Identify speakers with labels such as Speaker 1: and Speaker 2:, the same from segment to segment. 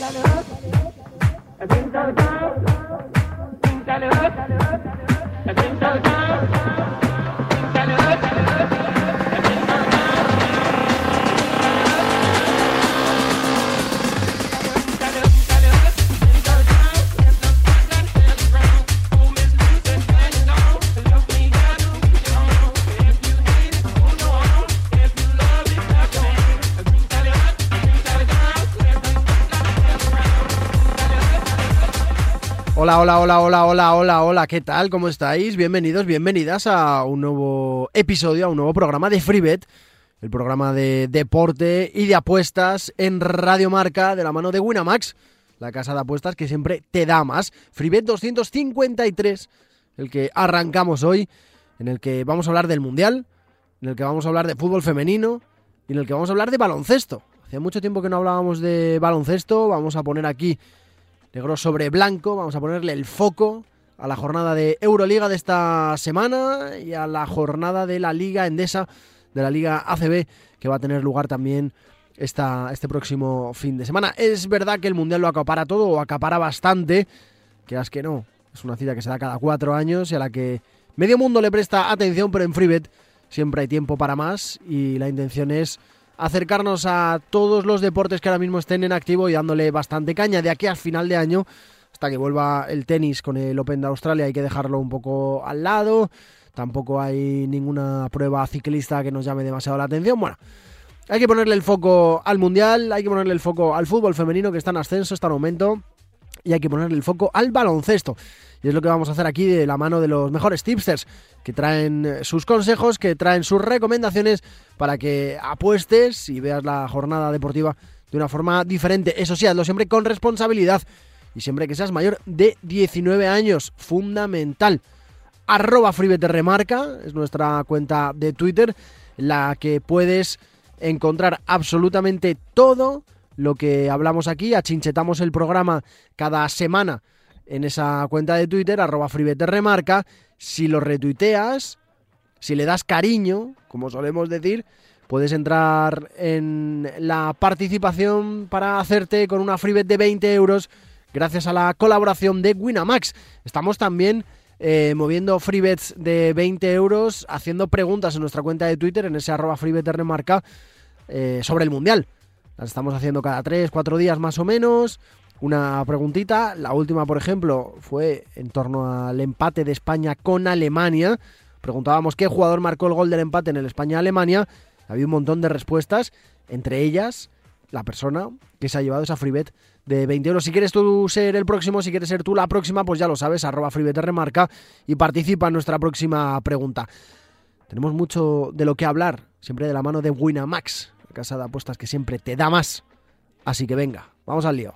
Speaker 1: Think so down. Think so down. Hola, hola, hola, hola, hola, hola, hola, ¿qué tal? ¿Cómo estáis? Bienvenidos, bienvenidas a un nuevo episodio, a un nuevo programa de FreeBet, el programa de deporte y de apuestas en Radio Marca de la mano de Winamax, la casa de apuestas que siempre te da más. FreeBet 253, el que arrancamos hoy, en el que vamos a hablar del Mundial, en el que vamos a hablar de fútbol femenino y en el que vamos a hablar de baloncesto. Hacía mucho tiempo que no hablábamos de baloncesto, vamos a poner aquí negro sobre blanco. Vamos a ponerle el foco a la jornada de Euroliga de esta semana y a la jornada de la Liga Endesa, de la Liga ACB, que va a tener lugar también esta, este próximo fin de semana. Es verdad que el Mundial lo acapara todo, o acapara bastante, que es que no. Es una cita que se da cada cuatro años y a la que medio mundo le presta atención, pero en FreeBet siempre hay tiempo para más y la intención es acercarnos a todos los deportes que ahora mismo estén en activo y dándole bastante caña de aquí al final de año hasta que vuelva el tenis con el Open de Australia hay que dejarlo un poco al lado. Tampoco hay ninguna prueba ciclista que nos llame demasiado la atención. Bueno hay que ponerle el foco al mundial hay que ponerle el foco al fútbol femenino que está en ascenso está en aumento y hay que ponerle el foco al baloncesto y es lo que vamos a hacer aquí de la mano de los mejores tipsters que traen sus consejos, que traen sus recomendaciones para que apuestes y veas la jornada deportiva de una forma diferente. Eso sí, hazlo siempre con responsabilidad y siempre que seas mayor de 19 años. Fundamental. Arroba remarca es nuestra cuenta de Twitter, la que puedes encontrar absolutamente todo lo que hablamos aquí. Achinchetamos el programa cada semana en esa cuenta de Twitter, arroba remarca. Si lo retuiteas, si le das cariño, como solemos decir, puedes entrar en la participación para hacerte con una freebet de 20 euros gracias a la colaboración de Winamax. Estamos también eh, moviendo freebets de 20 euros, haciendo preguntas en nuestra cuenta de Twitter, en ese arroba remarca, eh, sobre el Mundial. Las estamos haciendo cada 3, 4 días más o menos una preguntita. La última, por ejemplo, fue en torno al empate de España con Alemania. Preguntábamos qué jugador marcó el gol del empate en el España-Alemania. Había un montón de respuestas, entre ellas la persona que se ha llevado esa freebet de 20 euros. Si quieres tú ser el próximo, si quieres ser tú la próxima, pues ya lo sabes, arroba freebet remarca y participa en nuestra próxima pregunta. Tenemos mucho de lo que hablar, siempre de la mano de Winamax, casa de apuestas que siempre te da más. Así que venga, vamos al lío.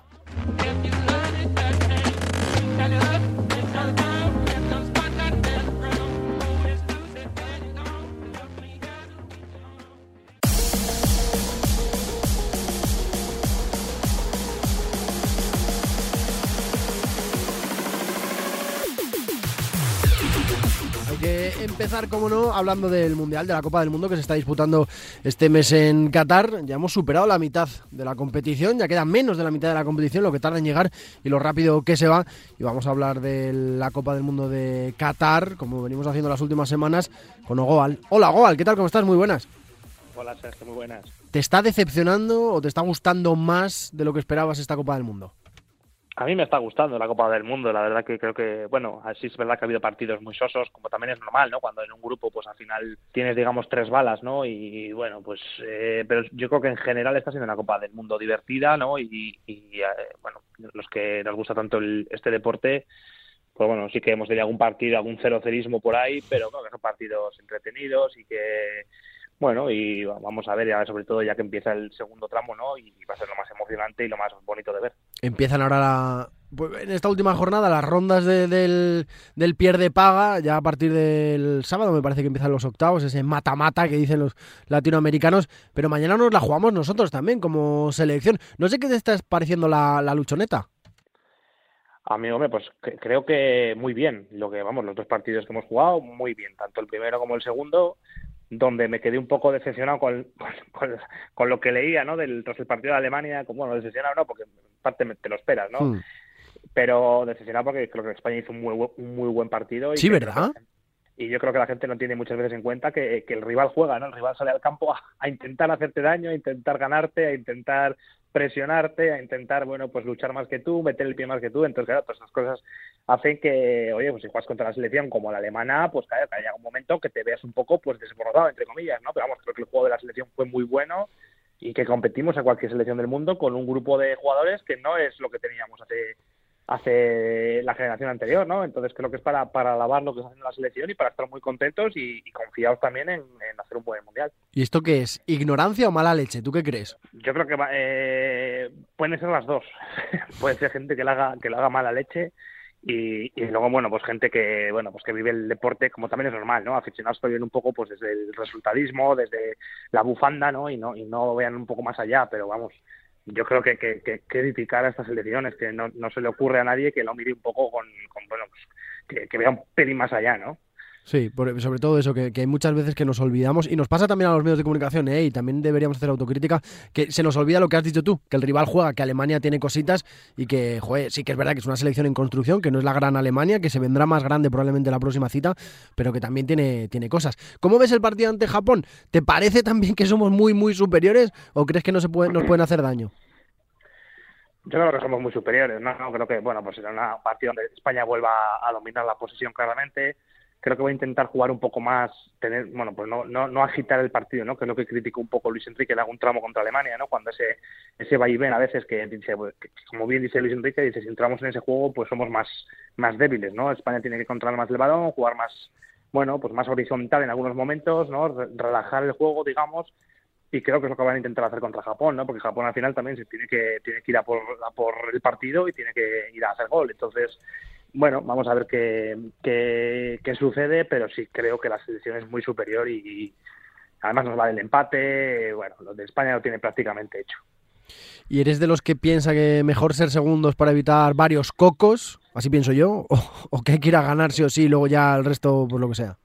Speaker 1: Empezar, como no, hablando del Mundial, de la Copa del Mundo que se está disputando este mes en Qatar. Ya hemos superado la mitad de la competición, ya queda menos de la mitad de la competición, lo que tarda en llegar y lo rápido que se va. Y vamos a hablar de la Copa del Mundo de Qatar, como venimos haciendo las últimas semanas, con Ogoal. Hola, Ogoal, ¿qué tal? ¿Cómo estás? Muy buenas.
Speaker 2: Hola, Sergio, muy buenas.
Speaker 1: ¿Te está decepcionando o te está gustando más de lo que esperabas esta Copa del Mundo?
Speaker 2: A mí me está gustando la Copa del Mundo, la verdad que creo que, bueno, así es verdad que ha habido partidos muy sosos, como también es normal, ¿no? Cuando en un grupo, pues al final tienes, digamos, tres balas, ¿no? Y bueno, pues, eh, pero yo creo que en general está siendo una Copa del Mundo divertida, ¿no? Y, y eh, bueno, los que nos gusta tanto este deporte, pues bueno, sí que hemos tenido algún partido, algún cero cerismo por ahí, pero creo que son partidos entretenidos y que bueno, y vamos a ver, ya sobre todo ya que empieza el segundo tramo, ¿no? Y va a ser lo más emocionante y lo más bonito de ver.
Speaker 1: Empiezan ahora pues, en esta última jornada las rondas del, del pierde paga, ya a partir del sábado me parece que empiezan los octavos, ese mata-mata que dicen los latinoamericanos, pero mañana nos la jugamos nosotros también como selección. No sé qué te está pareciendo la, la luchoneta.
Speaker 2: A mí, hombre, pues creo que muy bien. Lo que, vamos, los dos partidos que hemos jugado, muy bien. Tanto el primero como el segundo donde me quedé un poco decepcionado con, con, lo que leía, ¿no? Del, tras el partido de Alemania, como, bueno, decepcionado no, porque en parte te lo esperas, ¿no? Hmm. Pero decepcionado porque creo que España hizo un muy, un muy buen partido.
Speaker 1: Y sí, ¿verdad?
Speaker 2: y yo creo que la gente no tiene muchas veces en cuenta que, que el rival juega, ¿no? El rival sale al campo a, intentar hacerte daño, a intentar ganarte, a intentar presionarte, a intentar, bueno, pues luchar más que tú, meter el pie más que tú. Entonces, claro, todas esas cosas hacen que, oye, pues si juegas contra la selección como la alemana, pues claro, que haya un momento que te veas un poco, pues desbordado, entre comillas, ¿no? Pero vamos, creo que el juego de la selección fue muy bueno y que competimos a cualquier selección del mundo con un grupo de jugadores que no es lo que teníamos hace hace la generación anterior, ¿no? Entonces creo que es para, para alabar lo que está haciendo la selección y para estar muy contentos y, confiados también en, hacer un buen mundial.
Speaker 1: ¿Y esto qué es? ¿Ignorancia o mala leche? ¿Tú qué crees?
Speaker 2: Yo creo que eh, pueden ser las dos. Puede ser gente que le haga, que le haga mala leche y, luego bueno pues gente que bueno pues que vive el deporte como también es normal no aficionados que viven un poco pues desde el resultadismo desde la bufanda no y no y no vean un poco más allá pero vamos yo creo que, que, que, criticar a estas elecciones, que no, no, se le ocurre a nadie que lo mire un poco con, bueno, pues, que, vea un pelín más allá, ¿no?
Speaker 1: Sí, sobre todo eso, que, hay muchas veces que nos olvidamos, y nos pasa también a los medios de comunicación, ¿eh? y también deberíamos hacer autocrítica, que se nos olvida lo que has dicho tú, que el rival juega, que Alemania tiene cositas y que, joder, sí que es verdad que es una selección en construcción, que no es la gran Alemania, que se vendrá más grande probablemente la próxima cita, pero que también tiene, tiene cosas. ¿Cómo ves el partido ante Japón? ¿Te parece también que somos muy, muy superiores o crees que no se puede, nos pueden hacer daño?
Speaker 2: Yo creo que somos muy superiores, ¿no? Creo que, bueno, pues será una partida donde España vuelva a dominar la posición claramente. Creo que voy a intentar jugar un poco más, tener, bueno, pues no, no, no agitar el partido, ¿no? Que es lo que criticó un poco Luis Enrique en algún tramo contra Alemania, ¿no? Cuando ese, ese va y a veces que dice, pues, como bien dice Luis Enrique, dice, si entramos en ese juego, pues somos más, más débiles, ¿no? España tiene que controlar más el balón, jugar más, bueno, pues más horizontal en algunos momentos, ¿no? Relajar el juego, digamos, y creo que es lo que van a intentar hacer contra Japón, ¿no? Porque Japón al final también se tiene que tiene que ir a por, por el partido y tiene que ir a hacer gol. Entonces, bueno, vamos a ver qué, qué, sucede, pero sí creo que la selección es muy superior y, además nos va el empate. Bueno, lo de España lo tiene prácticamente hecho.
Speaker 1: ¿Y eres de los que piensa que mejor ser segundos para evitar varios cocos? Así pienso yo. ¿O, o que hay ganar sí o sí y luego ya el resto, por lo que sea?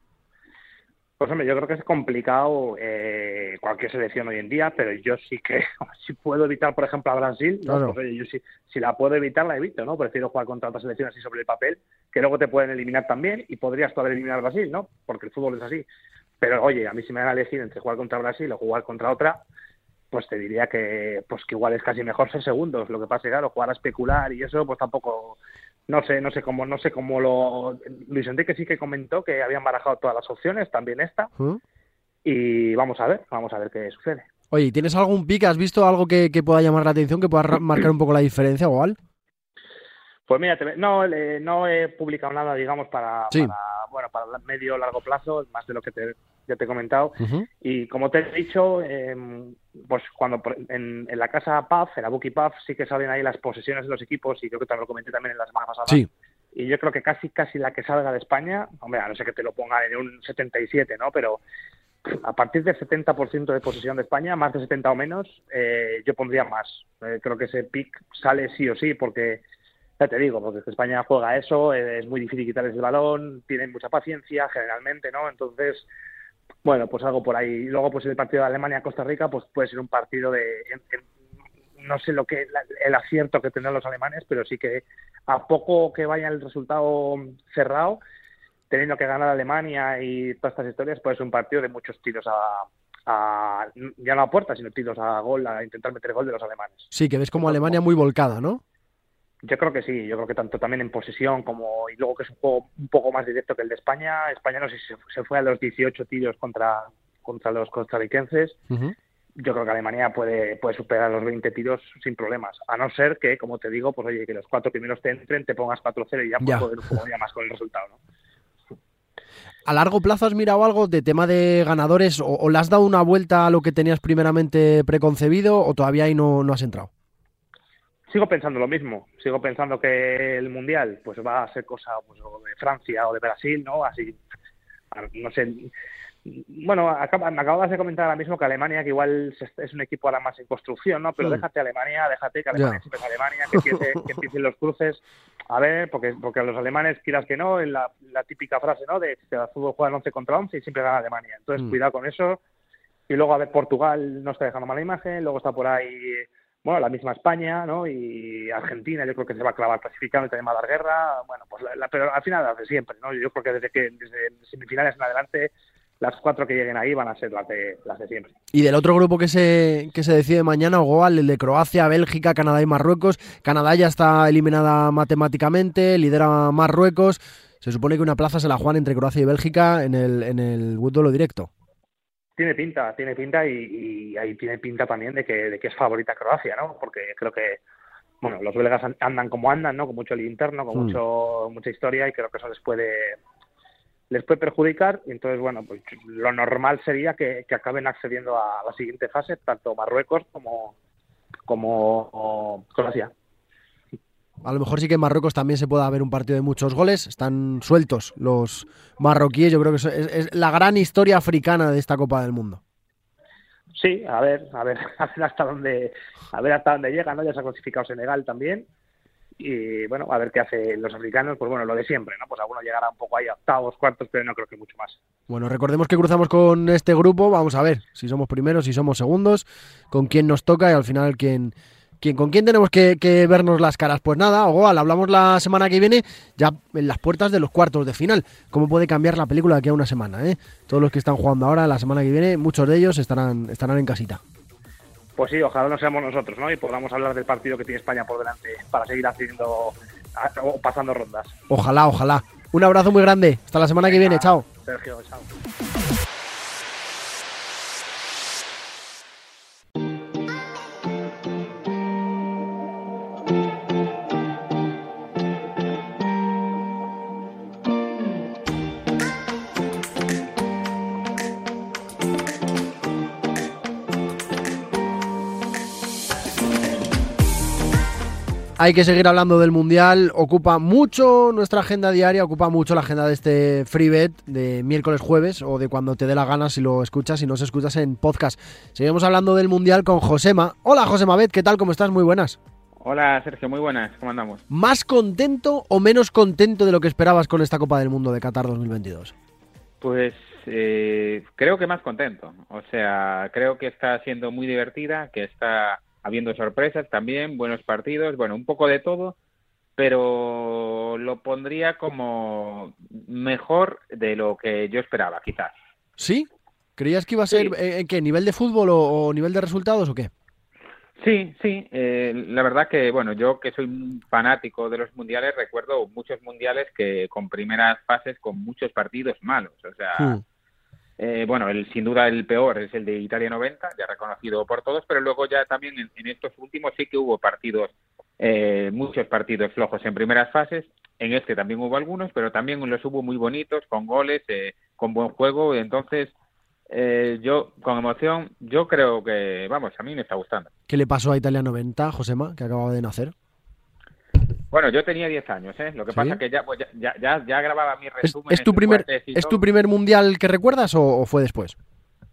Speaker 2: Pues hombre, yo creo que es complicado eh, cualquier selección hoy en día, pero yo sí que si puedo evitar, por ejemplo, a Brasil, ¿no? Pues, yo sí, si la puedo evitar, la evito, ¿no? Prefiero jugar contra otras selecciones así sobre el papel, que luego te pueden eliminar también y podrías todavía eliminar a Brasil, ¿no? Porque el fútbol es así. Pero oye, a mí si me van a elegir entre jugar contra Brasil o jugar contra otra, pues te diría que pues que igual es casi mejor ser segundos. Lo que pasa es que, claro, jugar a especular y eso, pues tampoco no sé, no sé cómo, no sé cómo lo. Luis Enrique sí que comentó que habían barajado todas las opciones, también esta. ¿Mm? Y vamos a ver, vamos a ver qué sucede.
Speaker 1: Oye, ¿tienes algún pick? ¿Has visto algo que, pueda llamar la atención, que pueda marcar un poco la diferencia o algo?
Speaker 2: Pues mira, no, no he publicado nada, digamos, para, para bueno, para medio largo plazo, más de lo que te, ya te he comentado. Y como te he dicho, em, pues cuando en, la casa PAF, en la Buki PAF, sí que salen ahí las posesiones de los equipos y creo que te lo comenté también en la semana pasada. Y yo creo que casi casi la que salga de España, hombre, a no ser que te lo ponga en un 77, ¿no? Pero a partir del 70% de posesión de España, más de 70 o menos, eh, yo pondría más. Eh, creo que ese pick sale sí o sí porque ya te digo, porque España juega eso, es muy difícil quitarles el balón, tienen mucha paciencia generalmente, ¿no? Entonces, bueno, pues algo por ahí. Luego, pues el partido de Alemania-Costa Rica, pues puede ser un partido de, no sé lo que el acierto que tendrán los alemanes, pero sí que a poco que vaya el resultado cerrado, teniendo que ganar Alemania y todas estas historias, puede ser un partido de muchos tiros a, a ya no a puerta, sino tiros a gol, a intentar meter gol de los alemanes.
Speaker 1: Sí, que ves como Alemania muy volcada, ¿no?
Speaker 2: Yo creo que sí, yo creo que tanto también en posesión como y luego que es un juego un poco más directo que el de España. España no sé si se, fue a los 18 tiros contra contra los costarricenses. Yo creo que Alemania puede puede superar los 20 tiros sin problemas, a no ser que, como te digo, pues oye, que los cuatro primeros te entren, te pongas 4-0 y ya, puedes poder un poco más con el resultado, ¿no?
Speaker 1: ¿A largo plazo has mirado algo de tema de ganadores o, o, le has dado una vuelta a lo que tenías primeramente preconcebido o todavía ahí no, no has entrado?
Speaker 2: Sigo pensando lo mismo. Sigo pensando que el mundial pues va a ser cosa pues, de Francia o de Brasil, ¿no? Así, no sé. Bueno, me acabas de comentar ahora mismo que Alemania, que igual es un equipo ahora más en construcción, ¿no? Pero déjate Alemania, déjate que Alemania siempre es Alemania, que, empiece, que empiecen los cruces. a ver, porque, porque los alemanes, quieras que no, en la, típica frase, ¿no? De que el fútbol juega 11 contra 11 y siempre gana Alemania. Entonces, mm. cuidado con eso. Y luego, a ver, Portugal no está dejando mala imagen. Luego está por ahí, bueno, la misma España, ¿no? Y Argentina, yo creo que se va a clavar clasificando y también va a dar guerra. Bueno, pues la, pero al final, de siempre, ¿no? Yo creo que desde que desde semifinales en adelante las cuatro que lleguen ahí van a ser las de, las de siempre.
Speaker 1: Y del otro grupo que se, que se decide mañana, Goal, el de Croacia, Bélgica, Canadá y Marruecos. Canadá ya está eliminada matemáticamente, lidera Marruecos. Se supone que una plaza se la juegan entre Croacia y Bélgica en el, en el directo.
Speaker 2: Tiene pinta, tiene pinta y, ahí tiene pinta también de que, de que es favorita Croacia, ¿no? Porque creo que, bueno, los belgas andan como andan, ¿no? Con mucho el interno, con hmm. mucho, mucha historia y creo que eso les puede les puede perjudicar y entonces, bueno, pues lo normal sería que, acaben accediendo a la siguiente fase, tanto Marruecos como, como Croacia.
Speaker 1: A lo mejor sí que en Marruecos también se pueda ver un partido de muchos goles. Están sueltos los marroquíes. Yo creo que es, es, la gran historia africana de esta Copa del Mundo.
Speaker 2: Sí, a ver, a ver, a ver hasta dónde, a ver hasta dónde llega, ¿no? Ya se ha clasificado Senegal también y bueno, a ver qué hacen los africanos, pues bueno, lo de siempre, ¿no? Pues alguno llegará un poco ahí a octavos, cuartos, pero no creo que mucho más.
Speaker 1: Bueno, recordemos que cruzamos con este grupo, vamos a ver si somos primeros, si somos segundos, con quién nos toca y al final quién, quién con quién tenemos que, vernos las caras. Pues nada, igual hablamos la semana que viene ya en las puertas de los cuartos de final. ¿Cómo puede cambiar la película de aquí a una semana? Eh? Todos los que están jugando ahora, la semana que viene, muchos de ellos estarán, estarán en casita
Speaker 2: pues sí, ojalá no seamos nosotros, ¿no? Y podamos hablar del partido que tiene España por delante para seguir haciendo o pasando rondas.
Speaker 1: Ojalá, ojalá. Un abrazo muy grande. Hasta la semana que viene. Chao.
Speaker 2: Sergio, chao.
Speaker 1: Hay que seguir hablando del Mundial. Ocupa mucho nuestra agenda diaria, ocupa mucho la agenda de este free bet de miércoles, jueves o de cuando te dé la gana si lo escuchas y no se escuchas en podcast. Seguimos hablando del Mundial con Josema. Hola Josema Bet, ¿qué tal? ¿Cómo estás? Muy buenas.
Speaker 3: Hola Sergio, muy buenas. ¿Cómo andamos?
Speaker 1: ¿Más contento o menos contento de lo que esperabas con esta Copa del Mundo de Qatar 2022?
Speaker 3: Pues eh, creo que más contento. O sea, creo que está siendo muy divertida, que está habiendo sorpresas también, buenos partidos, bueno, un poco de todo, pero lo pondría como mejor de lo que yo esperaba, quizás.
Speaker 1: ¿Sí? ¿Creías que iba a ser en qué? ¿Nivel de fútbol o, nivel de resultados o qué?
Speaker 3: Sí, sí. Eh, la verdad que, bueno, yo que soy un fanático de los mundiales, recuerdo muchos mundiales que con primeras fases con muchos partidos malos. O sea, hmm. Eh, bueno, el, sin duda el peor es el de Italia 90, ya reconocido por todos, pero luego ya también en, estos últimos sí que hubo partidos, eh, muchos partidos flojos en primeras fases. En este también hubo algunos, pero también los hubo muy bonitos, con goles, eh, con buen juego. Entonces, yo, con emoción, yo creo que, vamos, a mí me está gustando.
Speaker 1: ¿Qué le pasó a Italia 90, Josema, que acababa de nacer?
Speaker 3: Bueno, yo tenía 10 años, ¿eh? Lo que pasa es que ya, pues ya, ya, ya, grababa mi resumen.
Speaker 1: ¿Es, tu, primer, ¿es tu primer mundial que recuerdas o, fue después?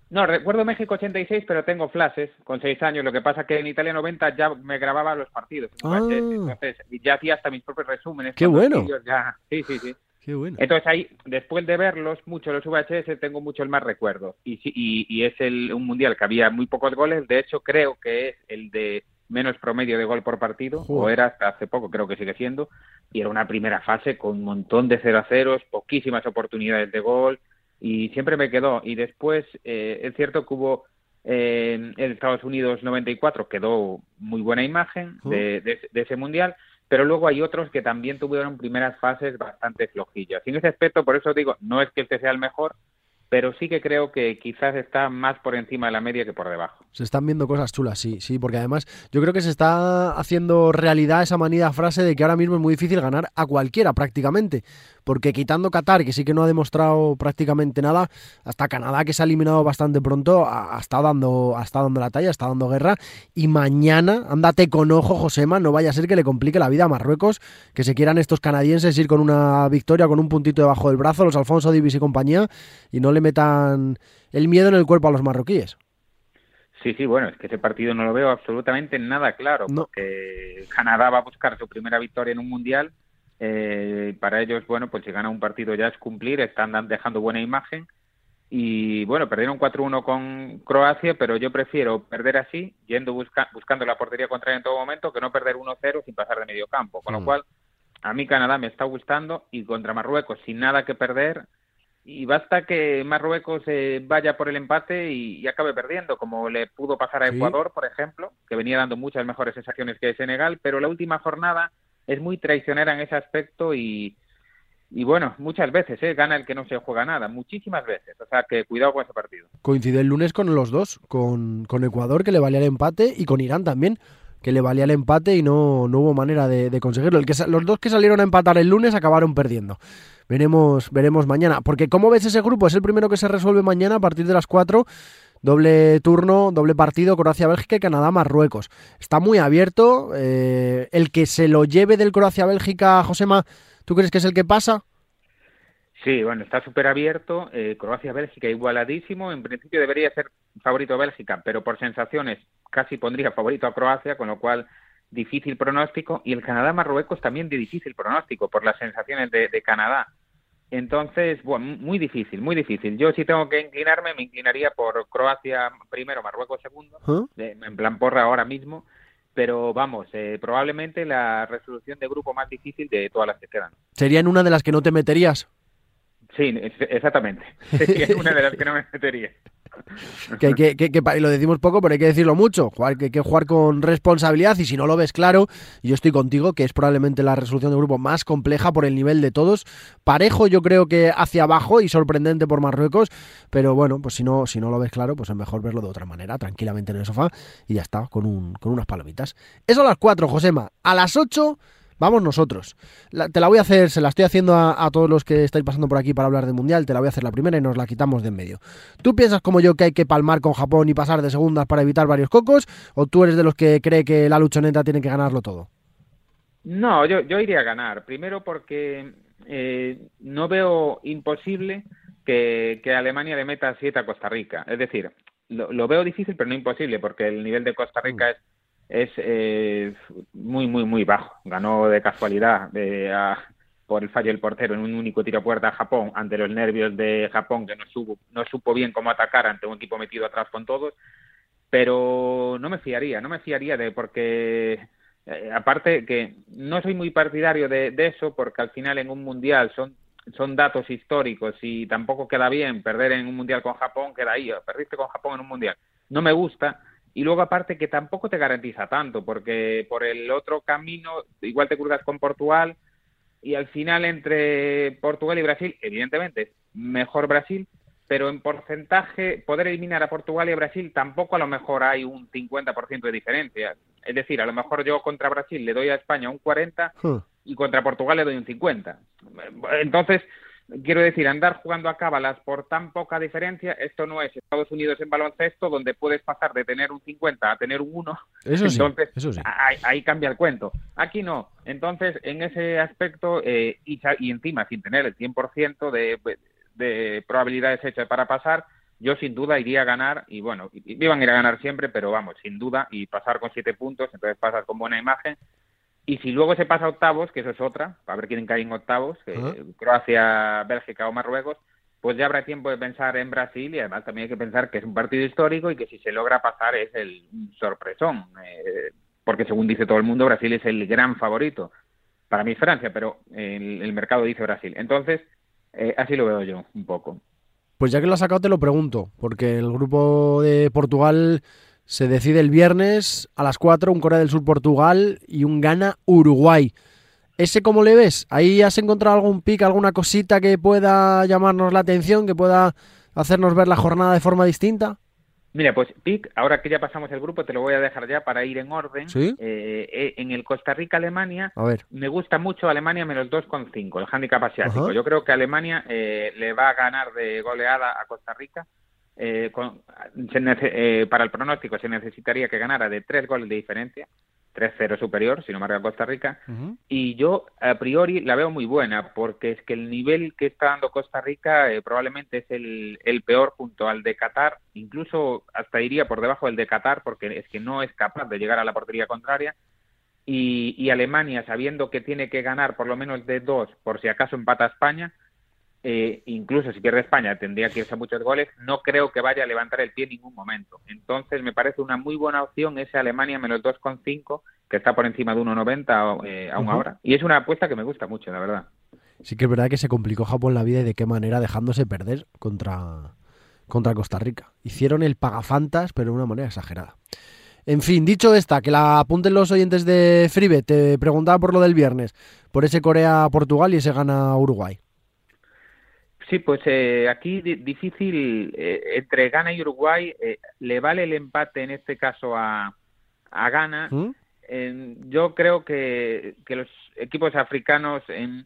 Speaker 3: No, recuerdo México 86, pero tengo flashes con 6 años. Lo que pasa es que en Italia 90 ya me grababa los partidos. Ah. Entonces, ya hacía hasta mis propios resúmenes.
Speaker 1: ¡Qué bueno!
Speaker 3: Sí, sí, sí.
Speaker 1: Qué bueno.
Speaker 3: Entonces ahí, después de verlos, mucho los VHS, tengo mucho el más recuerdo. Y, y, y es el, un mundial que había muy pocos goles. De hecho, creo que es el de menos promedio de gol por partido, o era hasta hace poco, creo que sigue siendo, y era una primera fase con un montón de 0 a 0, poquísimas oportunidades de gol, y siempre me quedó. Y después, eh, es cierto que hubo en Estados Unidos 94, quedó muy buena imagen de, de, ese mundial, pero luego hay otros que también tuvieron primeras fases bastante flojillas. Y en ese aspecto, por eso digo, no es que este sea el mejor, pero sí que creo que quizás está más por encima de la media que por debajo.
Speaker 1: Se están viendo cosas chulas, sí, sí, porque además yo creo que se está haciendo realidad esa manida frase de que ahora mismo es muy difícil ganar a cualquiera prácticamente, porque quitando Qatar, que sí que no ha demostrado prácticamente nada, hasta Canadá, que se ha eliminado bastante pronto, ha, estado, dando, ha estado dando la talla, está dando guerra, y mañana, ándate con ojo, Josema, no vaya a ser que le complique la vida a Marruecos, que se quieran estos canadienses ir con una victoria, con un puntito debajo del brazo, los Alfonso Divis y compañía, y no le metan el miedo en el cuerpo a los marroquíes.
Speaker 3: Sí, sí, bueno, es que ese partido no lo veo absolutamente nada claro, porque Canadá va a buscar su primera victoria en un mundial Eh, para ellos, bueno, pues si gana un partido ya es cumplir, están dejando buena imagen. Y bueno, perdieron 4-1 con Croacia, pero yo prefiero perder así, yendo buscando la portería contraria en todo momento, que no perder 1-0 sin pasar de medio campo. Con lo mm. cual, a mí Canadá me está gustando y contra Marruecos, sin nada que perder, y basta que Marruecos eh, vaya por el empate y, acabe perdiendo, como le pudo pasar a Ecuador, por ejemplo, que venía dando muchas mejores sensaciones que Senegal, pero la última jornada es muy traicionera en ese aspecto y, y bueno, muchas veces ¿eh? gana el que no se juega nada, muchísimas veces. O sea que cuidado con ese partido.
Speaker 1: Coincide el lunes con los dos, con, con Ecuador que le valía el empate y con Irán también que le valía el empate y no, no hubo manera de, conseguirlo. El que, los dos que salieron a empatar el lunes acabaron perdiendo. Veremos, veremos mañana. Porque ¿cómo ves ese grupo? Es el primero que se resuelve mañana a partir de las 4. Doble turno, doble partido, Croacia-Bélgica y Canadá-Marruecos. Está muy abierto. Eh, el que se lo lleve del Croacia-Bélgica, Josema, ¿tú crees que es el que pasa?
Speaker 3: Sí, bueno, está súper abierto. Eh, Croacia-Bélgica igualadísimo. En principio debería ser favorito Bélgica, pero por sensaciones casi pondría favorito a Croacia, con lo cual difícil pronóstico. Y el Canadá-Marruecos también de difícil pronóstico por las sensaciones de, Canadá. Entonces, bueno, muy difícil, muy difícil. Yo si tengo que inclinarme, me inclinaría por Croacia primero, Marruecos segundo, ¿Ah? en plan porra ahora mismo. Pero vamos, eh, probablemente la resolución de grupo más difícil de todas las que quedan.
Speaker 1: ¿Sería en una de las que no te meterías?
Speaker 3: Sí, exactamente. Es una de las que no me metería.
Speaker 1: que, que, que, lo decimos poco, pero hay que decirlo mucho. Jugar, que hay que jugar con responsabilidad y si no lo ves claro, yo estoy contigo, que es probablemente la resolución de grupo más compleja por el nivel de todos. Parejo yo creo que hacia abajo y sorprendente por Marruecos, pero bueno, pues si no, si no lo ves claro, pues es mejor verlo de otra manera, tranquilamente en el sofá y ya está, con, un, con unas palomitas. Eso a las 4, Josema. A las 8 vamos nosotros. te la voy a hacer, se la estoy haciendo a, todos los que estáis pasando por aquí para hablar del Mundial, te la voy a hacer la primera y nos la quitamos de en medio. ¿Tú piensas como yo que hay que palmar con Japón y pasar de segundas para evitar varios cocos? ¿O tú eres de los que cree que la luchoneta tiene que ganarlo todo?
Speaker 3: No, yo, yo iría a ganar. Primero porque eh, no veo imposible que, Alemania le meta siete a Costa Rica. Es decir, lo, veo difícil, pero no imposible, porque el nivel de Costa Rica mm. es es eh, muy, muy, muy bajo. Ganó de casualidad por el fallo del portero en un único tiro a puerta a Japón ante los nervios de Japón que no, supo, no supo bien cómo atacar ante un equipo metido atrás con todos. Pero no me fiaría, no me fiaría de porque eh, aparte que no soy muy partidario de, eso porque al final en un mundial son son datos históricos y tampoco queda bien perder en un mundial con Japón, queda ahí, perdiste con Japón en un mundial. No me gusta y luego aparte que tampoco te garantiza tanto, porque por el otro camino igual te cruzas con Portugal y al final entre Portugal y Brasil, evidentemente mejor Brasil, pero en porcentaje poder eliminar a Portugal y a Brasil tampoco a lo mejor hay un 50% de diferencia. Es decir, a lo mejor yo contra Brasil le doy a España un 40 hmm. y contra Portugal le doy un 50. Entonces, Quiero decir, andar jugando a cábalas por tan poca diferencia, esto no es Estados Unidos en baloncesto, donde puedes pasar de tener un 50 a tener un 1.
Speaker 1: Eso Entonces, eso sí.
Speaker 3: Ahí, cambia el cuento. Aquí no. Entonces, en ese aspecto, eh, y, encima sin tener el 100% de, de probabilidades hechas para pasar, yo sin duda iría a ganar, y bueno, iban a ir a ganar siempre, pero vamos, sin duda, y pasar con siete puntos, entonces pasar con buena imagen, y si luego se pasa a octavos, que eso es otra, a ver quién cae en octavos, Croacia, Bélgica o Marruecos, pues ya habrá tiempo de pensar en Brasil y además también hay que pensar que es un partido histórico y que si se logra pasar es el sorpresón, eh, porque según dice todo el mundo, Brasil es el gran favorito. Para mí es Francia, pero el, el mercado dice Brasil. Entonces, eh, así lo veo yo un poco.
Speaker 1: Pues ya que lo has sacado te lo pregunto, porque el grupo de Portugal se decide el viernes a las 4 un Corea del Sur Portugal y un Ghana Uruguay. ¿Ese cómo le ves? ¿Ahí has encontrado algún pick, alguna cosita que pueda llamarnos la atención, que pueda hacernos ver la jornada de forma distinta?
Speaker 3: Mira, pues pick, ahora que ya pasamos el grupo, te lo voy a dejar ya para ir en orden.
Speaker 1: ¿Sí?
Speaker 3: Eh, eh, en el Costa Rica-Alemania, me gusta mucho Alemania menos 2,5, el handicap asiático. Yo creo que Alemania eh, le va a ganar de goleada a Costa Rica eh, eh, para el pronóstico se necesitaría que ganara de tres goles de diferencia, 3-0 superior, si no marca Costa Rica, y yo a priori la veo muy buena, porque es que el nivel que está dando Costa Rica eh, probablemente es el, el, peor junto al de Qatar, incluso hasta iría por debajo del de Qatar, porque es que no es capaz de llegar a la portería contraria, y, Alemania, sabiendo que tiene que ganar por lo menos de dos, por si acaso empata España, eh, incluso si pierde España tendría que irse a muchos goles, no creo que vaya a levantar el pie en ningún momento. Entonces me parece una muy buena opción ese Alemania menos 2,5, que está por encima de 1,90 eh, a una hora. Y es una apuesta que me gusta mucho, la verdad.
Speaker 1: Sí que es verdad que se complicó Japón la vida y de qué manera dejándose perder contra, contra Costa Rica. Hicieron el pagafantas, pero de una manera exagerada. En fin, dicho esta, que la apunten los oyentes de Freebet, te preguntaba por lo del viernes, por ese Corea-Portugal y ese gana Uruguay.
Speaker 3: Sí, pues eh, aquí difícil, eh, entre Ghana y Uruguay, eh, le vale el empate en este caso a, a Ghana. ¿Mm? yo creo que, que los equipos africanos en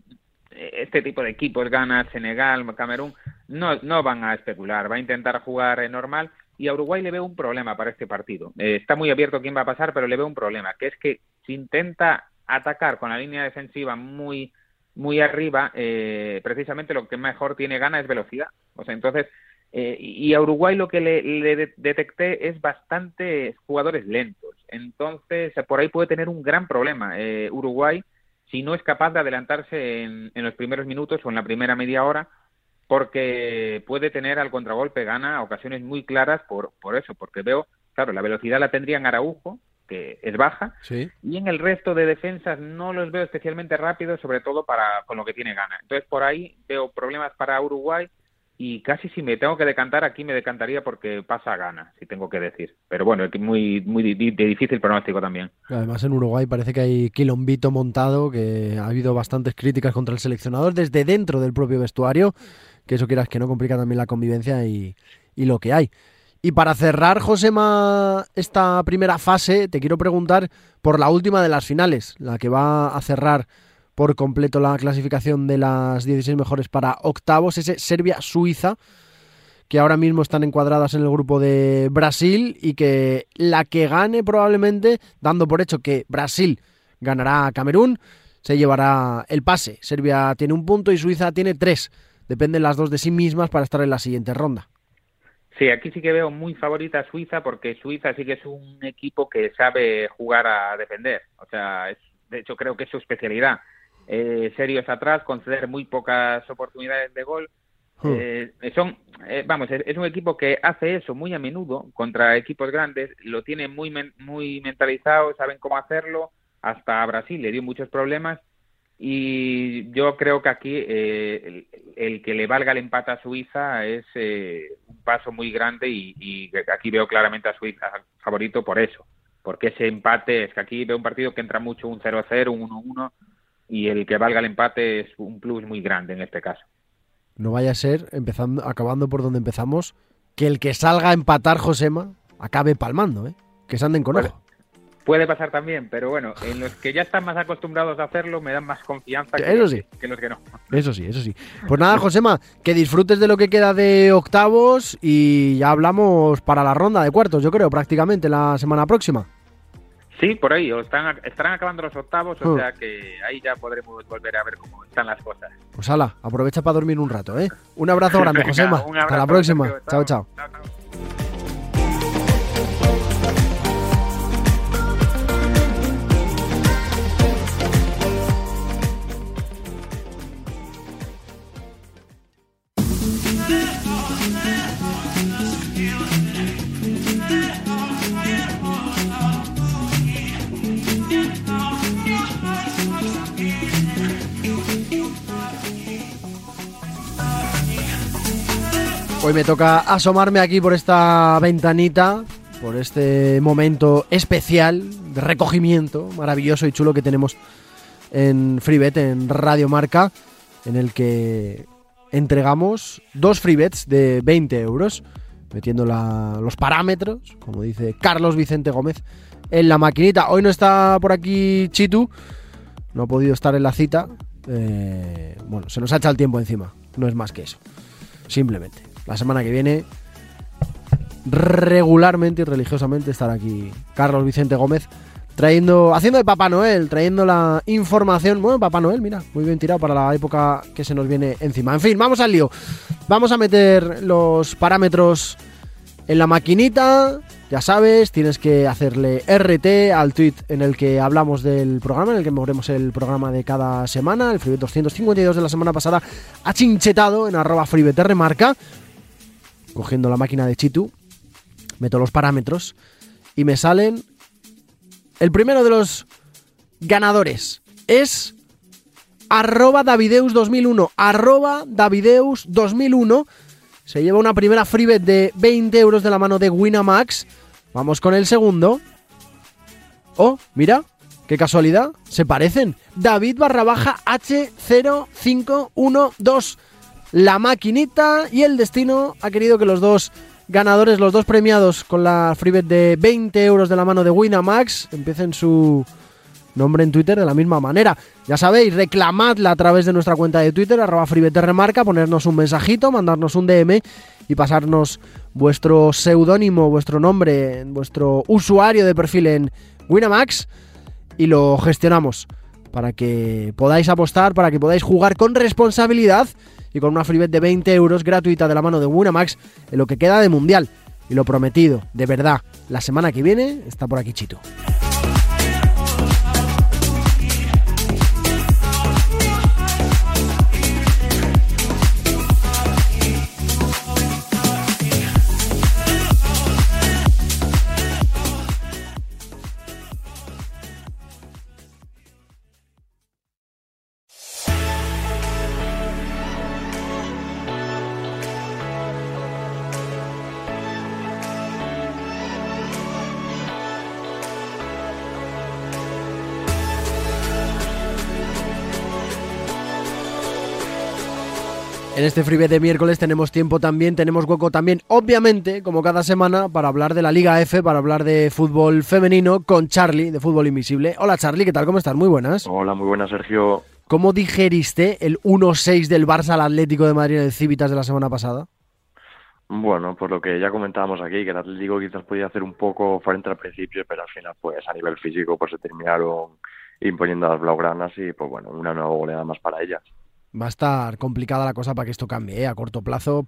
Speaker 3: este tipo de equipos, Ghana, Senegal, Camerún, no, no van a especular, va a intentar jugar normal y a Uruguay le veo un problema para este partido. Eh, está muy abierto quién va a pasar, pero le veo un problema, que es que si intenta atacar con la línea defensiva muy muy arriba, eh, precisamente lo que mejor tiene gana es velocidad. O sea, entonces, eh, y a Uruguay lo que le, detecté es bastante jugadores lentos. Entonces, por ahí puede tener un gran problema. Uruguay, si no es capaz de adelantarse en, en los primeros minutos o en la primera media hora, porque puede tener al contragolpe gana ocasiones muy claras por, por eso, porque veo, claro, la velocidad la tendría en Araujo, que es baja, y en el resto de defensas no los veo especialmente rápidos, sobre todo para con lo que tiene gana. Entonces por ahí veo problemas para Uruguay y casi si me tengo que decantar aquí me decantaría porque pasa gana, si tengo que decir. Pero bueno, es muy muy difícil pronóstico también.
Speaker 1: Además en Uruguay parece que hay quilombito montado, que ha habido bastantes críticas contra el seleccionador desde dentro del propio vestuario que eso quieras que no complica también la convivencia y, lo que hay. Y para cerrar, Josema, esta primera fase, te quiero preguntar por la última de las finales, la que va a cerrar por completo la clasificación de las 16 mejores para octavos, ese Serbia-Suiza, que ahora mismo están encuadradas en el grupo de Brasil y que la que gane probablemente, dando por hecho que Brasil ganará a Camerún, se llevará el pase. Serbia tiene un punto y Suiza tiene tres dependen las dos de sí mismas para estar en la siguiente ronda.
Speaker 3: Sí, aquí sí que veo muy favorita a Suiza porque Suiza sí que es un equipo que sabe jugar a defender. O sea, es, de hecho creo que es su especialidad. Eh, serios atrás, conceder muy pocas oportunidades de gol. Hmm. Eh, son, eh, vamos, es, un equipo que hace eso muy a menudo contra equipos grandes, lo tiene muy, muy mentalizado, saben cómo hacerlo. Hasta Brasil le dio muchos problemas y yo creo que aquí eh, el, que le valga el empate a Suiza es eh, un paso muy grande y, aquí veo claramente a Suiza favorito por eso, porque ese empate es que aquí veo un partido que entra mucho un 0-0, un 1-1 y el que valga el empate es un plus muy grande en este caso.
Speaker 1: No vaya a ser, empezando, acabando por donde empezamos, que el que salga a empatar Josema acabe palmando, ¿eh? que se anden con ojo.
Speaker 3: Puede pasar también, pero bueno, en los que ya están más acostumbrados a hacerlo me dan más confianza que,
Speaker 1: los,
Speaker 3: que, no.
Speaker 1: Eso sí, eso sí. Pues nada, Josema, que disfrutes de lo que queda de octavos y ya hablamos para la ronda de cuartos, yo creo, prácticamente la semana próxima.
Speaker 3: Sí, por ahí, están, estarán acabando los octavos, o hmm. sea que ahí ya podremos volver a ver cómo están las cosas.
Speaker 1: Pues hala, aprovecha para dormir un rato, ¿eh? Un abrazo grande, Josema. Hasta la próxima. chao. chao. Hoy me toca asomarme aquí por esta ventanita, por este momento especial de recogimiento maravilloso y chulo que tenemos en FreeBet, en Radio Marca, en el que entregamos dos FreeBets de 20 euros, metiendo los parámetros, como dice Carlos Vicente Gómez, en la maquinita. Hoy no está por aquí Chitu, no ha podido estar en la cita. Eh, bueno, se nos ha echado el tiempo encima, no es más que eso, simplemente la semana que viene regularmente y religiosamente estará aquí Carlos Vicente Gómez trayendo, haciendo de Papá Noel, trayendo la información. Bueno, Papá Noel, mira, muy bien tirado para la época que se nos viene encima. En fin, vamos al lío. Vamos a meter los parámetros en la maquinita ya sabes, tienes que hacerle RT al tweet en el que hablamos del programa, en el que moveremos el programa de cada semana. El Freebet 252 de la semana pasada ha chinchetado en arroba remarca, cogiendo la máquina de Chitu, meto los parámetros y me salen... El primero de los ganadores es arroba Davideus2001, arroba Davideus2001. Se lleva una primera freebet de 20 euros de la mano de Winamax. Vamos con el segundo. Oh, mira, qué casualidad, se parecen. David barra baja H0512. La maquinita y el destino ha querido que los dos ganadores, los dos premiados con la freebet de 20 euros de la mano de Winamax, empiecen su nombre en Twitter de la misma manera. Ya sabéis, reclamadla a través de nuestra cuenta de Twitter, arroba remarca, ponernos un mensajito, mandarnos un DM y pasarnos vuestro seudónimo, vuestro nombre, vuestro usuario de perfil en Winamax y lo gestionamos para que podáis apostar, para que podáis jugar con responsabilidad y con una freebet de 20 euros gratuita de la mano de Winamax en lo que queda de Mundial. Y lo prometido, de verdad, la semana que viene está por aquí Chito. En este freebet de miércoles tenemos tiempo también, tenemos hueco también, obviamente, como cada semana, para hablar de la Liga F, para hablar de fútbol femenino con Charlie, de Fútbol Invisible. Hola Charlie, ¿qué tal? ¿Cómo estás? Muy buenas.
Speaker 4: Hola, muy buenas Sergio.
Speaker 1: ¿Cómo digeriste el 1-6 del Barça al Atlético de Madrid en el Civitas de la semana pasada?
Speaker 4: Bueno, por lo que ya comentábamos aquí, que el Atlético quizás podía hacer un poco frente al principio, pero al final, pues a nivel físico, pues se terminaron imponiendo las blaugranas y, pues bueno, una nueva goleada más para ellas.
Speaker 1: Va a estar complicada la cosa para que esto cambie. ¿eh? A corto plazo,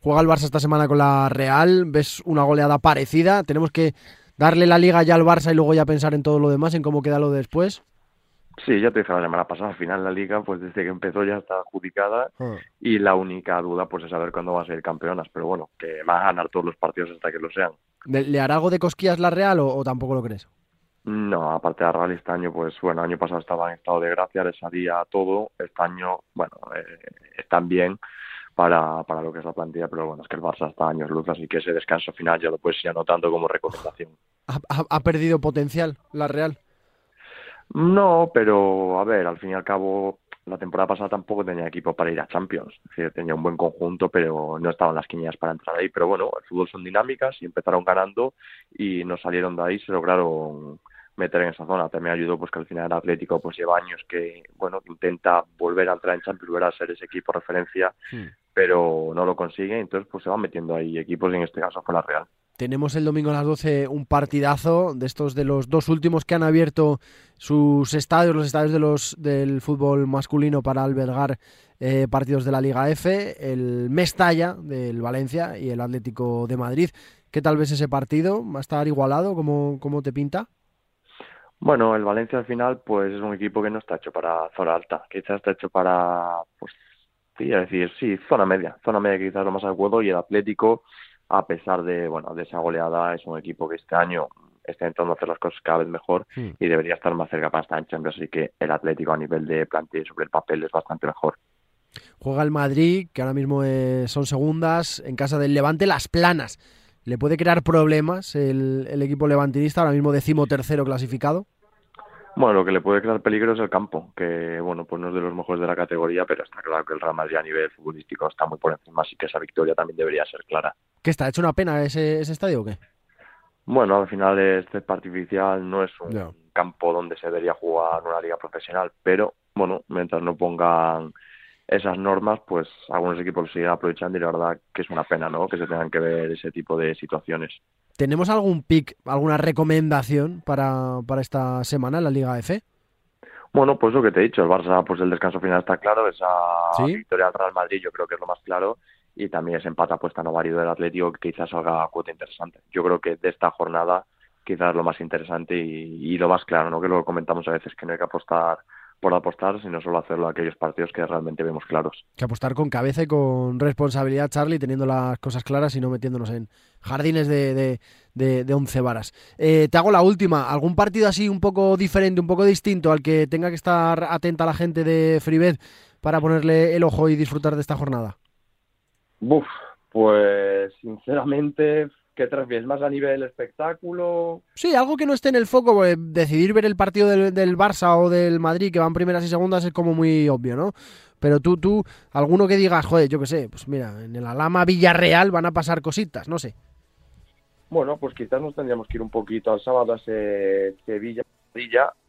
Speaker 1: juega el Barça esta semana con la Real, ves una goleada parecida. Tenemos que darle la liga ya al Barça y luego ya pensar en todo lo demás, en cómo queda lo después.
Speaker 4: Sí, ya te dije la semana pasada, al final la liga, pues desde que empezó ya está adjudicada ah. y la única duda pues es saber cuándo va a ser campeonas, pero bueno, que va a ganar todos los partidos hasta que lo sean.
Speaker 1: ¿Le hará algo de cosquillas la Real o tampoco lo crees?
Speaker 4: No, aparte de Real este año, pues bueno, el año pasado estaba en estado de gracia, les salía todo. Este año, bueno, eh, están bien para, para lo que es la plantilla, pero bueno, es que el Barça está años luz, así que ese descanso final ya lo puedes ir anotando como recomendación.
Speaker 1: ¿Ha, perdido potencial la Real?
Speaker 4: No, pero a ver, al fin y al cabo, la temporada pasada tampoco tenía equipo para ir a Champions. Es decir, tenía un buen conjunto, pero no estaban las quiñas para entrar ahí. Pero bueno, el fútbol son dinámicas y empezaron ganando y no salieron de ahí, se lograron meter en esa zona. También ayudó pues que al final el Atlético pues lleva años que bueno intenta volver a entrar en Champions, volver a ser ese equipo referencia, pero no lo consigue, entonces pues se van metiendo ahí equipos, en este caso fue la Real.
Speaker 1: Tenemos el domingo a las 12 un partidazo de estos de los dos últimos que han abierto sus estadios, los estadios de los del fútbol masculino para albergar eh, partidos de la Liga F, el Mestalla del Valencia y el Atlético de Madrid. ¿Qué tal ves ese partido? ¿Va a estar igualado? ¿Cómo, cómo te pinta?
Speaker 4: Bueno, el Valencia al final pues es un equipo que no está hecho para zona alta, quizás está hecho para, pues, sí, decir, sí, zona media, zona media quizás lo más adecuado y el Atlético, a pesar de, bueno, de esa goleada, es un equipo que este año está intentando hacer las cosas cada vez mejor hmm. y debería estar más cerca para estar en Champions, así que el Atlético a nivel de plantilla sobre el papel es bastante mejor.
Speaker 1: Juega el Madrid, que ahora mismo eh, son segundas, en casa del Levante, las planas. ¿Le puede crear problemas el, el equipo levantinista, ahora mismo decimo tercero clasificado?
Speaker 4: Bueno, lo que le puede crear peligro es el campo, que bueno, pues no es de los mejores de la categoría, pero está claro que el Real Madrid a nivel futbolístico está muy por encima, así que esa victoria también debería ser clara.
Speaker 1: ¿Qué está? ¿Hecho una pena ese, ese estadio o qué?
Speaker 4: Bueno, al final este artificial no es un campo donde se debería jugar una liga profesional, pero bueno, mientras no pongan esas normas, pues algunos equipos lo siguen aprovechando y la verdad que es una pena, ¿no? Que se tengan que ver ese tipo de situaciones.
Speaker 1: ¿Tenemos algún pick, alguna recomendación para, para esta semana en la Liga F?
Speaker 4: Bueno, pues lo que te he dicho, el Barça, pues el descanso final está claro, esa victoria al Real Madrid yo creo que es lo más claro y también ese empate apuesta no válido del Atlético que quizás salga a cuota interesante. Yo creo que de esta jornada quizás lo más interesante y, lo más claro, ¿no? que lo comentamos a veces, que no hay que apostar por apostar, sino solo hacerlo a aquellos partidos que realmente vemos claros.
Speaker 1: Que apostar con cabeza y con responsabilidad, Charlie, teniendo las cosas claras y no metiéndonos en jardines de, de, once varas. Eh, te hago la última. ¿Algún partido así un poco diferente, un poco distinto al que tenga que estar atenta la gente de Freebet para ponerle el ojo y disfrutar de esta jornada?
Speaker 4: Buf, pues sinceramente ¿Qué te refieres? ¿Más a nivel espectáculo?
Speaker 1: Sí, algo que no esté en el foco. decidir ver el partido del, del, Barça o del Madrid, que van primeras y segundas, es como muy obvio, ¿no? Pero tú, tú, alguno que digas, joder, yo qué sé, pues mira, en el Alama Villarreal van a pasar cositas, no sé.
Speaker 4: Bueno, pues quizás nos tendríamos que ir un poquito al sábado a ese Sevilla.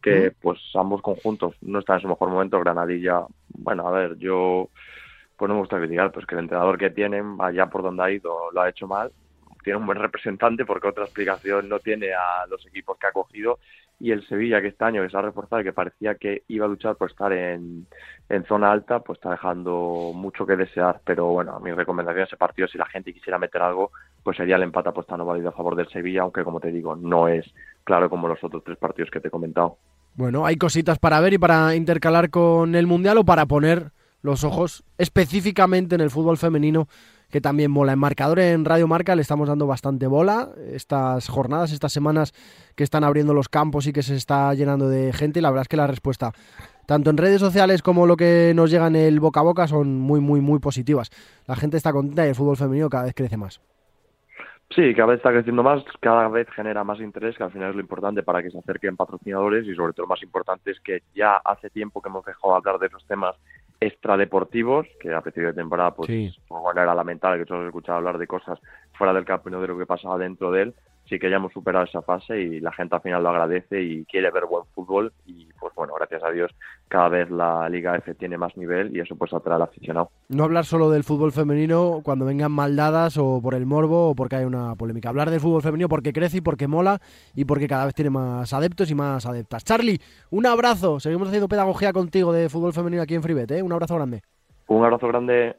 Speaker 4: que pues ambos conjuntos no están en su mejor momento. Granadilla, bueno, a ver, yo pues no me gusta criticar, pues que el entrenador que tienen, allá por donde ha ido, lo ha hecho mal tiene un buen representante porque otra explicación no tiene a los equipos que ha cogido. Y el Sevilla que este año se ha reforzado y que parecía que iba a luchar por estar en, zona alta pues está dejando mucho que desear. Pero bueno mi recomendación ese partido si la gente quisiera meter algo pues sería el empate apuesta no válido a favor del Sevilla aunque como te digo no es claro como los otros tres partidos que te he comentado.
Speaker 1: Bueno hay cositas para ver y para intercalar con el Mundial o para poner los ojos específicamente en el fútbol femenino que también mola. En marcador en Radio Marca le estamos dando bastante bola estas jornadas, estas semanas que están abriendo los campos y que se está llenando de gente y la verdad es que la respuesta tanto en redes sociales como lo que nos llega en el boca a boca son muy muy muy positivas. La gente está contenta y el fútbol femenino cada vez crece más.
Speaker 4: Sí, cada vez está creciendo más, cada vez genera más interés, que al final es lo importante para que se acerquen patrocinadores y sobre todo lo más importante es que ya hace tiempo que hemos dejado de hablar de esos temas extradeportivos, que a principio de temporada pues, pues, bueno, era lamentable que todos escuchado hablar de cosas fuera del campo de lo que pasaba dentro de él, sí que ya hemos superado esa fase y la gente al final lo agradece y quiere ver buen fútbol y pues bueno, gracias a Dios cada vez la Liga F tiene más nivel y eso pues atrae al aficionado.
Speaker 1: No hablar solo del fútbol femenino cuando vengan maldadas o por el morbo o porque hay una polémica. Hablar del fútbol femenino porque crece y porque mola y porque cada vez tiene más adeptos y más adeptas. Charlie, un abrazo. Seguimos haciendo pedagogía contigo de fútbol femenino aquí en Freebet, ¿eh? Un abrazo grande.
Speaker 4: Un abrazo grande.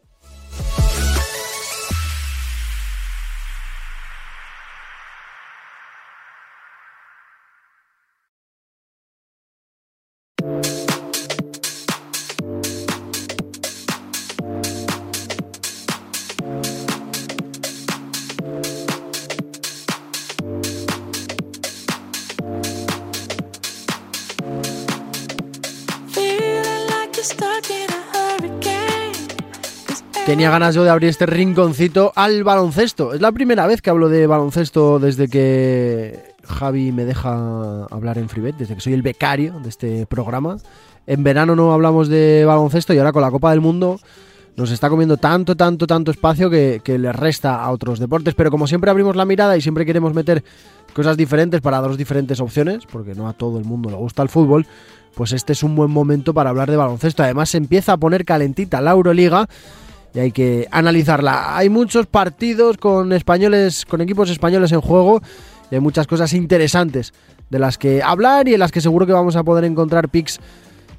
Speaker 1: Tenía ganas yo de abrir este rinconcito al baloncesto. Es la primera vez que hablo de baloncesto desde que Javi me deja hablar en Freebet, desde que soy el becario de este programa. En verano no hablamos de baloncesto y ahora con la Copa del Mundo nos está comiendo tanto, tanto, tanto espacio que, le resta a otros deportes. Pero como siempre abrimos la mirada y siempre queremos meter cosas diferentes para daros diferentes opciones, porque no a todo el mundo le gusta el fútbol, pues este es un buen momento para hablar de baloncesto. Además se empieza a poner calentita la Euroliga y hay que analizarla. Hay muchos partidos con españoles, con equipos españoles en juego y hay muchas cosas interesantes de las que hablar y en las que seguro que vamos a poder encontrar picks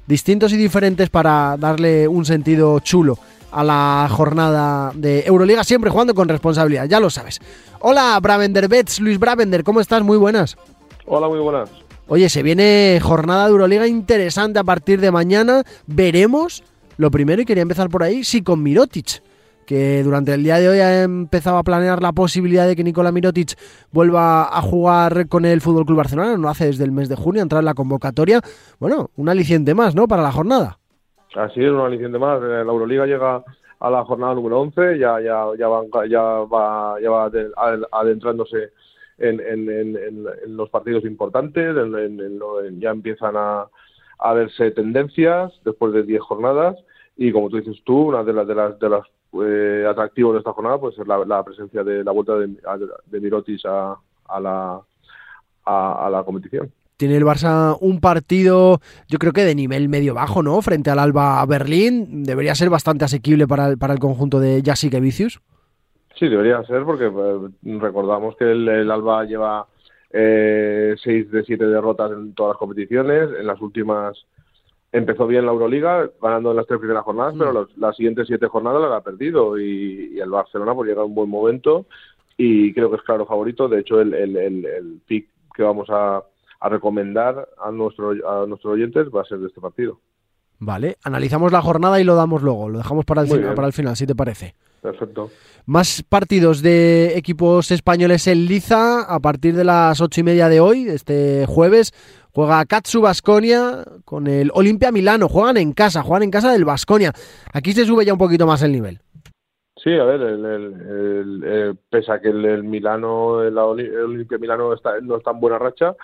Speaker 1: distintos y diferentes para darle un sentido chulo a la jornada de Euroliga, siempre jugando con responsabilidad, ya lo sabes. Hola, Bravender Bets, Luis Bravender, ¿cómo estás? Muy buenas.
Speaker 5: Hola, muy buenas.
Speaker 1: Oye, se viene jornada de Euroliga interesante a partir de mañana. Veremos lo primero, y quería empezar por ahí, sí con Mirotic, que durante el día de hoy ha empezado a planear la posibilidad de que Nikola Mirotic vuelva a jugar con el Fútbol Club Barcelona, no hace desde el mes de junio, entrar en la convocatoria. Bueno, un aliciente más, ¿no? Para la jornada.
Speaker 5: Así es, un aliciente más. Eh, la Euroliga llega a la jornada número 11, ya, ya, ya, ya va, ya va adentrándose en, en, en, los partidos importantes, ya empiezan a, a verse tendencias después de 10 jornadas y como tú dices tú, una de las de las de los eh, atractivos de esta jornada pues es la, presencia de la vuelta de, de Mirotis a, a la a, la competición.
Speaker 1: Tiene el Barça un partido, yo creo que de nivel medio-bajo, ¿no? Frente al Alba Berlín. Debería ser bastante asequible para el, para el conjunto de Jasique Vicius.
Speaker 5: Sí, debería ser, porque pues, recordamos que el, Alba lleva eh, seis de siete derrotas en todas las competiciones. En las últimas empezó bien la Euroliga, ganando en las tres primeras jornadas, pero las siguientes siete jornadas las ha perdido y, el Barcelona pues llega a un buen momento y creo que es claro favorito. De hecho, el, el, el, pick que vamos a, recomendar a, nuestro, a nuestros oyentes va a ser de este partido.
Speaker 1: Vale, analizamos la jornada y lo damos luego, lo dejamos para el, final, para el final, si te parece.
Speaker 5: Perfecto.
Speaker 1: Más partidos de equipos españoles en Liza a partir de las ocho y media de hoy, este jueves. Juega Katsu Basconia con el Olimpia Milano. Juegan en casa, juegan en casa del Basconia. Aquí se sube ya un poquito más el nivel.
Speaker 5: Sí, a ver, el, eh, pese a que el, Milano, el, Olimpia Milano está, no está en buena racha,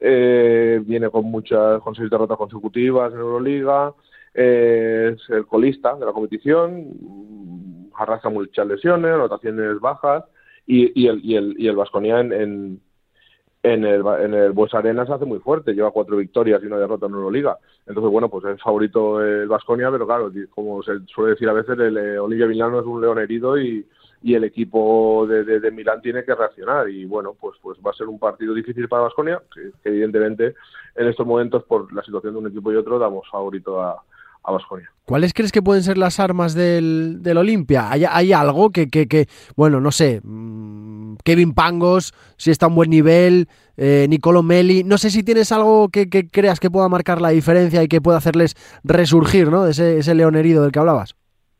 Speaker 5: eh, viene con muchas, con seis derrotas consecutivas en Euroliga, eh, es el colista de la competición, arrastra muchas lesiones, anotaciones bajas, y, y el, y el, y el Vasconia en en el, en el Bues Arenas hace muy fuerte, lleva cuatro victorias y una derrota en Euroliga. Entonces, bueno, pues es favorito el Vasconia, pero claro, como se suele decir a veces, el eh, Olivia Milano es un león herido y, y el equipo de, de, Milán tiene que reaccionar. Y bueno, pues, pues va a ser un partido difícil para Vasconia, que, evidentemente en estos momentos, por la situación de un equipo y otro, damos favorito a, a Vasconia.
Speaker 1: ¿Cuáles crees que pueden ser las armas del, del Olimpia? ¿Hay, ¿Hay, algo que, que, que, bueno, no sé, mm, Kevin Pangos, si está a un buen nivel, eh, Nicolo Meli, no sé si tienes algo que, que, creas que pueda marcar la diferencia y que pueda hacerles resurgir, ¿no? De ese, ese león herido del que hablabas.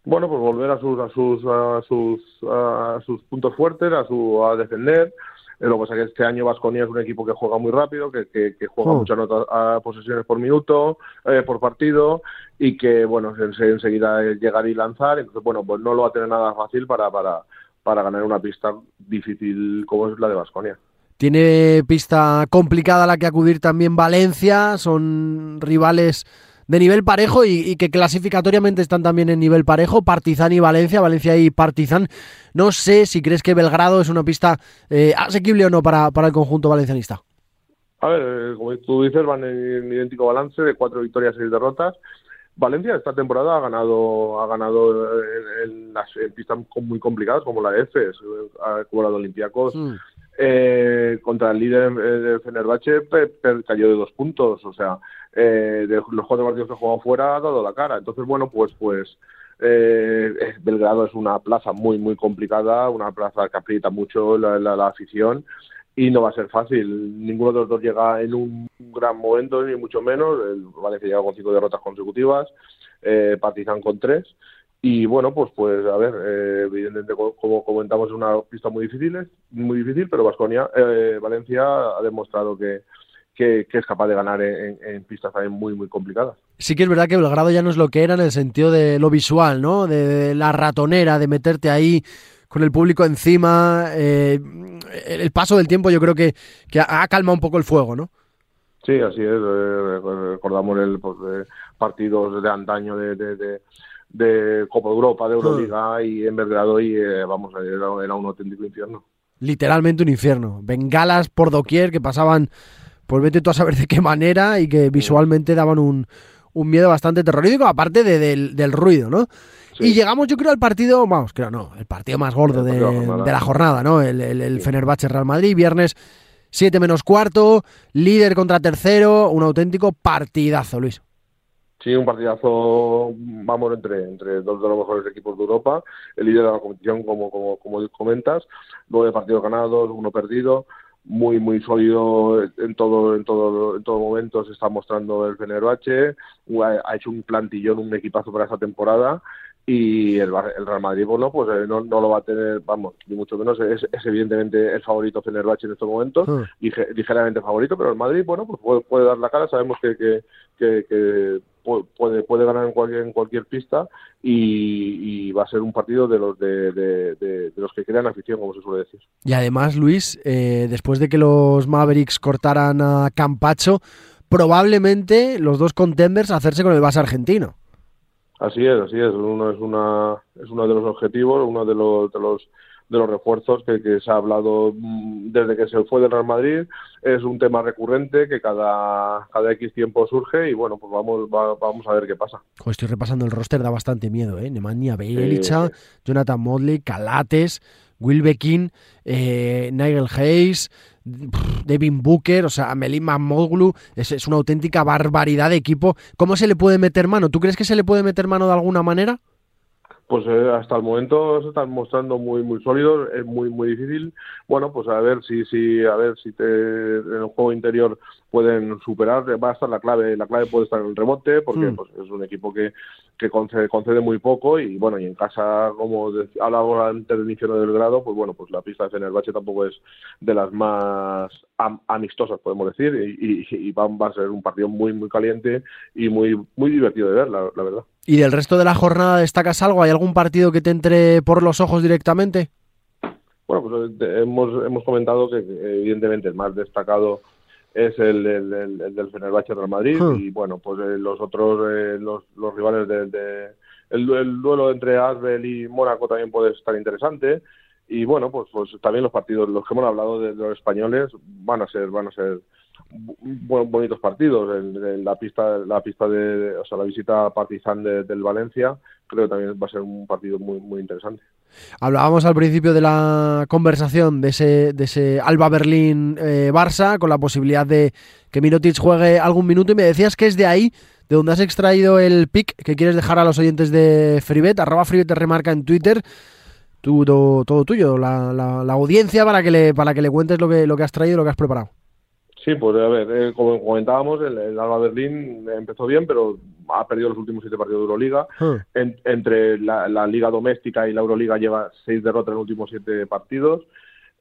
Speaker 5: Bueno, pues volver a sus, a sus, a sus, a sus puntos fuertes, a, su, a defender. Lo que pasa es que este año Vasconia es un equipo que juega muy rápido, que, que, juega oh. muchas notas, a posesiones por minuto, eh, por partido, y que, bueno, enseguida llegar y lanzar. Entonces, bueno, pues no lo va a tener nada fácil para, para, para ganar una pista difícil como es la de Vasconia.
Speaker 1: Tiene pista complicada la que acudir también Valencia, son rivales de nivel parejo y, que clasificatoriamente están también en nivel parejo, Partizan y Valencia, Valencia y Partizan. No sé si crees que Belgrado es una pista eh, asequible o no para, para el conjunto valencianista.
Speaker 5: A ver, eh, como tú dices, van en idéntico balance de cuatro victorias y seis derrotas. Valencia esta temporada ha ganado ha ganado en, las pistas muy complicadas como la de EFES, como la de Olympiacos. Mm. Eh, contra el líder de Fenerbahce cayó de dos puntos, o sea, eh, de los cuatro partidos que ha jugado fuera ha dado la cara. Entonces, bueno, pues pues eh, Belgrado es una plaza muy muy complicada, una plaza que aprieta mucho la, la afición y no va a ser fácil. Ninguno de los dos llega en un gran momento, ni mucho menos. El Valencia llega con cinco derrotas consecutivas, eh, Partizan con tres. Y bueno, pues pues a ver, eh, evidentemente como comentamos es una pista muy difícil, muy difícil, pero Vasconia, eh, Valencia ha demostrado que, que, es capaz de ganar en, pistas también muy muy complicadas.
Speaker 1: Sí que es verdad que Belgrado ya no es lo que era en el sentido de lo visual, ¿no? De, la ratonera, de meterte ahí con el público encima. Eh, el paso del tiempo yo creo que, que ha calmado un poco el fuego, ¿no?
Speaker 5: Sí, así es. recordamos el pues, partidos de antaño de de Europa, de Euroliga y en Belgrado y eh, vamos, era, era, un auténtico infierno.
Speaker 1: Literalmente un infierno. Bengalas por doquier que pasaban, pues vete tú a saber de qué manera y que visualmente daban un, un miedo bastante terrorífico, aparte de, del, ruido, ¿no? Y llegamos, yo creo, al partido, vamos, creo no, el partido más gordo de, de, la jornada, ¿no? El, el, el Fenerbahce Real Madrid, viernes 7 menos cuarto, líder contra tercero, un auténtico partidazo, Luis.
Speaker 5: Sí, un partidazo, vamos, entre, entre dos de los mejores equipos de Europa, el líder de la competición, como, como, como comentas, nueve partidos ganados, uno perdido, muy, muy sólido en todo, en todo, en todo momento. Se está mostrando el Fenerbahce, ha hecho un plantillón, un equipazo para esta temporada. Y el, Real Madrid bueno pues eh, no, no, lo va a tener vamos ni mucho menos. Es, evidentemente el favorito Fenerbahce en estos momentos. Ah. ligeramente favorito pero el Madrid bueno pues puede, dar la cara. Sabemos que, que, que, puede puede ganar en cualquier en cualquier pista y, va a ser un partido de los de, de, los que crean afición como se suele decir
Speaker 1: y además Luis eh, después de que los Mavericks cortaran a Campacho probablemente los dos contenders hacerse con el Barça argentino
Speaker 5: Así es, así es. Uno es una es uno de los objetivos, uno de los de los de los refuerzos que, que, se ha hablado mm, desde que se fue del Real Madrid. Es un tema recurrente que cada, cada X tiempo surge y bueno, pues vamos, vamos a ver qué pasa.
Speaker 1: estoy repasando el roster, da bastante miedo, ¿eh? Nemanja Belicha, Jonathan Modley, Calates, Will Bekin, eh, Nigel Hayes, Devin Booker, o sea, Melima Moglu, es, es una auténtica barbaridad de equipo. ¿Cómo se le puede meter mano? ¿Tú crees que se le puede meter mano de alguna manera?
Speaker 5: Pues eh, hasta el momento se están mostrando muy muy sólidos es muy muy difícil. Bueno pues a ver si si a ver si te, en el juego interior pueden superar va a estar la clave la clave puede estar en el rebote porque hmm. pues, es un equipo que que concede, concede muy poco y bueno y en casa como hablaba antes del inicio del grado pues bueno pues la pista de Fenerbahce tampoco es de las más amistosas podemos decir y, y, va, a ser un partido muy muy caliente y muy muy divertido de ver la verdad
Speaker 1: ¿Y del resto de la jornada destacas algo? ¿Hay algún partido que te entre por los ojos directamente?
Speaker 5: Bueno, pues eh, hemos, hemos comentado que evidentemente el más destacado es el, el, del Fenerbahce Real Madrid y bueno, pues eh, los otros, eh, los, los, rivales de, el, duelo entre Asbel y Mónaco también puede estar interesante y bueno, pues, pues también los partidos, los que hemos hablado de, los españoles van a ser, van a ser bonitos partidos. En, la pista, la pista de, o sea, la visita Partizan del Valencia, creo que también va a ser un partido muy, muy interesante.
Speaker 1: Hablábamos al principio de la conversación de ese, de ese Alba Berlín eh, Barça con la posibilidad de que Mirotic juegue algún minuto y me decías que es de ahí de donde has extraído el pick que quieres dejar a los oyentes de Fribet, arroba Fribet te remarca en Twitter. Todo, todo tuyo, la, la, audiencia para que le, para que le cuentes lo que, lo que has traído y lo que has preparado.
Speaker 5: Sí, pues a ver, eh, como comentábamos, el, Alba Berlín empezó bien, pero ha perdido los últimos siete partidos de Euroliga. Ah. entre la, Liga Doméstica y la Euroliga lleva seis derrotas en los últimos siete partidos.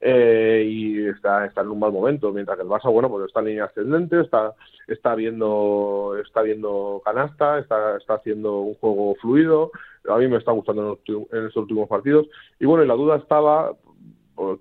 Speaker 5: Eh, y está, está en un mal momento, mientras que el Barça, bueno, pues está en línea ascendente, está, está viendo, está viendo canasta, está, está haciendo un juego fluido, a mí me está gustando en, en estos últimos partidos, y bueno, y la duda estaba,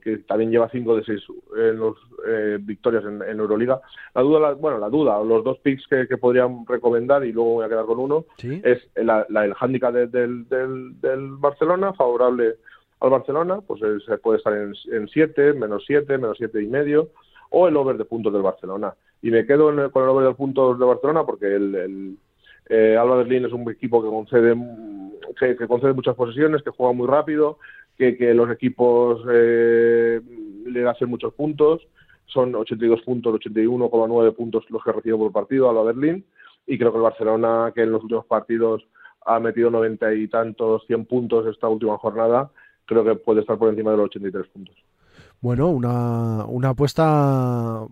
Speaker 5: que también lleva 5 de 6 en los, eh, victorias en, Euroliga. La duda, bueno, la duda, los dos picks que, podrían recomendar, y luego voy a quedar con uno, es la, el handicap del, del, del, Barcelona, favorable al Barcelona, pues se puede estar en 7, menos 7, menos 7 y medio, o el over de puntos del Barcelona. Y me quedo con el over de puntos de Barcelona porque el, el eh, Alba Berlín es un equipo que concede, que concede muchas posesiones, que juega muy rápido, que, los equipos eh, le hacen muchos puntos, son 82 puntos, 81,9 puntos los que recibe por partido a la Berlín, y creo que el Barcelona, que en los últimos partidos ha metido 90 y tantos, 100 puntos esta última jornada, creo que puede estar por encima de los 83 puntos.
Speaker 1: Bueno, una, una apuesta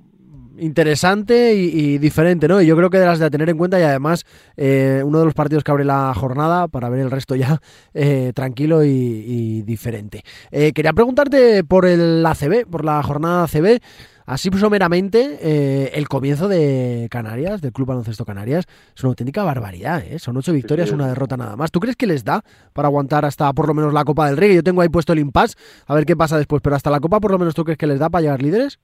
Speaker 1: interesante y, diferente, ¿no? Y yo creo que de las de tener en cuenta y además eh, uno de los partidos que abre la jornada para ver el resto ya eh, tranquilo y, diferente. Eh, quería preguntarte por el ACB, por la jornada ACB. Así someramente, el comienzo de Canarias, del Club Baloncesto Canarias, es una auténtica barbaridad, ¿eh? Son ocho victorias, una derrota nada más. ¿Tú crees que les da para aguantar hasta por lo menos la Copa del Rey? Yo tengo ahí puesto el impasse, a ver qué pasa después, pero hasta la Copa por lo menos tú crees que les da para llegar líderes?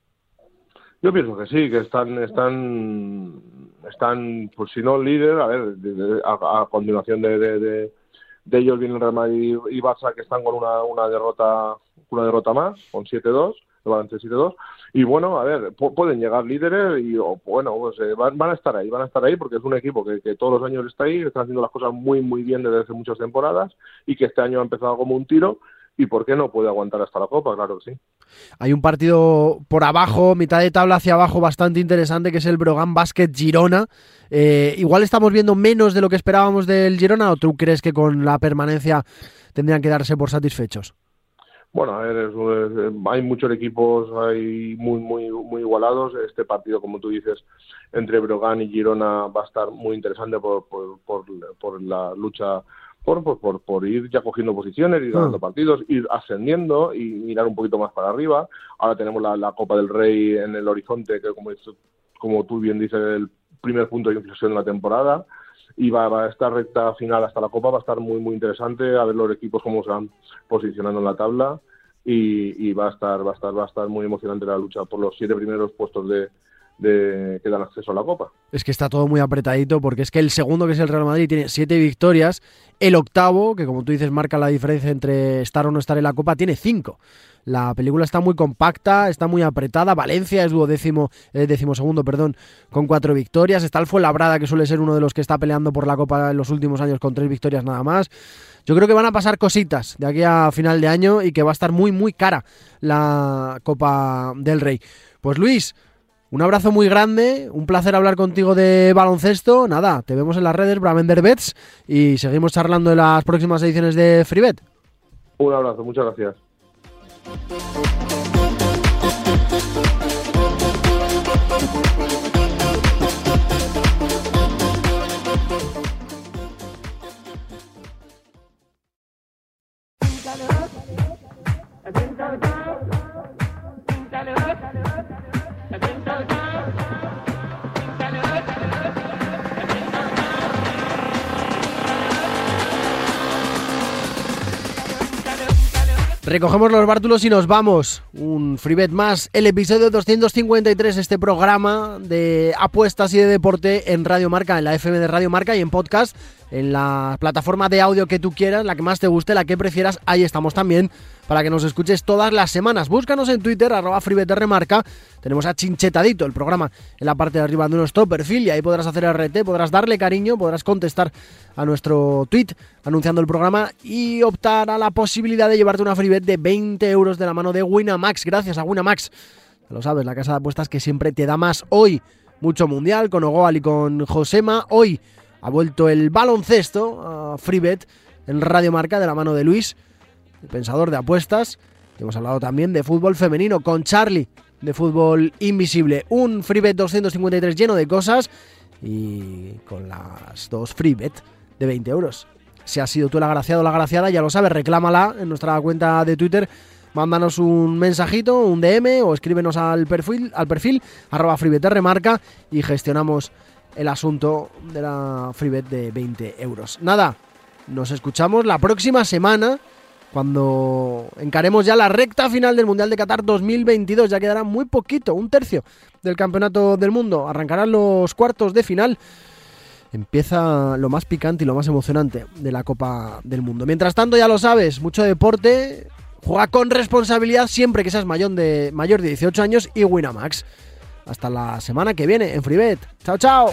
Speaker 5: Yo pienso que sí, que están, están, están, pues si no líder, a ver, a, continuación de, de, de, ellos viene el Real Madrid y Barça que están con una, una derrota, una derrota más, con 7-2, el balance 7-2, y bueno, a ver, pueden llegar líderes y bueno, pues eh, van, van, a estar ahí, van a estar ahí porque es un equipo que, que todos los años está ahí, están haciendo las cosas muy muy bien desde hace muchas temporadas y que este año ha empezado como un tiro y por qué no puede aguantar hasta la Copa, claro que sí.
Speaker 1: Hay un partido por abajo, mitad de tabla hacia abajo, bastante interesante, que es el Brogan Basket Girona. Eh, igual estamos viendo menos de lo que esperábamos del Girona, o tú crees que con la permanencia tendrían que darse por satisfechos?
Speaker 5: Bueno, a ver, hay muchos equipos hay muy, muy, muy igualados. Este partido, como tú dices, entre Brogan y Girona va a estar muy interesante por, por, por, por la lucha por, por, por, ir ya cogiendo posiciones, ir ganando ah. partidos, ir ascendiendo y mirar un poquito más para arriba. Ahora tenemos la, Copa del Rey en el horizonte, que como, como tú bien dices, el primer punto de inflexión de la temporada. Y va, a estar recta final hasta la Copa, va a estar muy, muy interesante a ver los equipos cómo se van posicionando en la tabla. Y, y va a estar va a estar va a estar muy emocionante la lucha por los siete primeros puestos de, de, que dan acceso a la Copa.
Speaker 1: Es que está todo muy apretadito porque es que el segundo, que es el Real Madrid, tiene siete victorias. El octavo, que como tú dices marca la diferencia entre estar o no estar en la Copa, tiene cinco. La película está muy compacta, está muy apretada. Valencia es duodécimo, eh, segundo, perdón, con cuatro victorias. Está el Fuenlabrada, que suele ser uno de los que está peleando por la Copa en los últimos años con tres victorias nada más. Yo creo que van a pasar cositas de aquí a final de año y que va a estar muy, muy cara la Copa del Rey. Pues Luis, un abrazo muy grande, un placer hablar contigo de baloncesto. Nada, te vemos en las redes, Bravender Bets, y seguimos charlando en las próximas ediciones de FreeBet.
Speaker 5: Un abrazo, muchas gracias.
Speaker 1: Recogemos los bártulos y nos vamos. Un freebet más, el episodio 253, este programa de apuestas y de deporte en Radio Marca, en la FM de Radio Marca y en podcast, en la plataforma de audio que tú quieras, la que más te guste, la que prefieras, ahí estamos también para que nos escuches todas las semanas. Búscanos en Twitter, arroba Remarca. Tenemos a Chinchetadito el programa en la parte de arriba de nuestro perfil y ahí podrás hacer RT, podrás darle cariño, podrás contestar a nuestro tweet anunciando el programa y optar a la posibilidad de llevarte una freebet de 20 euros de la mano de Winamax. Gracias a Winamax. Ya lo sabes, la casa de apuestas que siempre te da más. Hoy, mucho mundial con Ogoal y con Josema. Hoy ha vuelto el baloncesto a freebet en Radio Marca de la mano de Luis el pensador de apuestas. Hemos hablado también de fútbol femenino con Charlie de fútbol invisible. Un FreeBet 253 lleno de cosas y con las dos FreeBet de 20 euros. Si has sido tú el agraciado o la agraciada, ya lo sabes, reclámala en nuestra cuenta de Twitter. Mándanos un mensajito, un DM o escríbenos al perfil, al perfil arroba remarca y gestionamos el asunto de la FreeBet de 20 euros. Nada, nos escuchamos la próxima semana cuando encaremos ya la recta final del Mundial de Qatar 2022. Ya quedará muy poquito, un tercio del Campeonato del Mundo. Arrancarán los cuartos de final. Empieza lo más picante y lo más emocionante de la Copa del Mundo. Mientras tanto, ya lo sabes, mucho deporte. Juega con responsabilidad siempre que seas mayor de, mayor de 18 años y Winamax. Hasta la semana que viene en FreeBet. Chao, chao.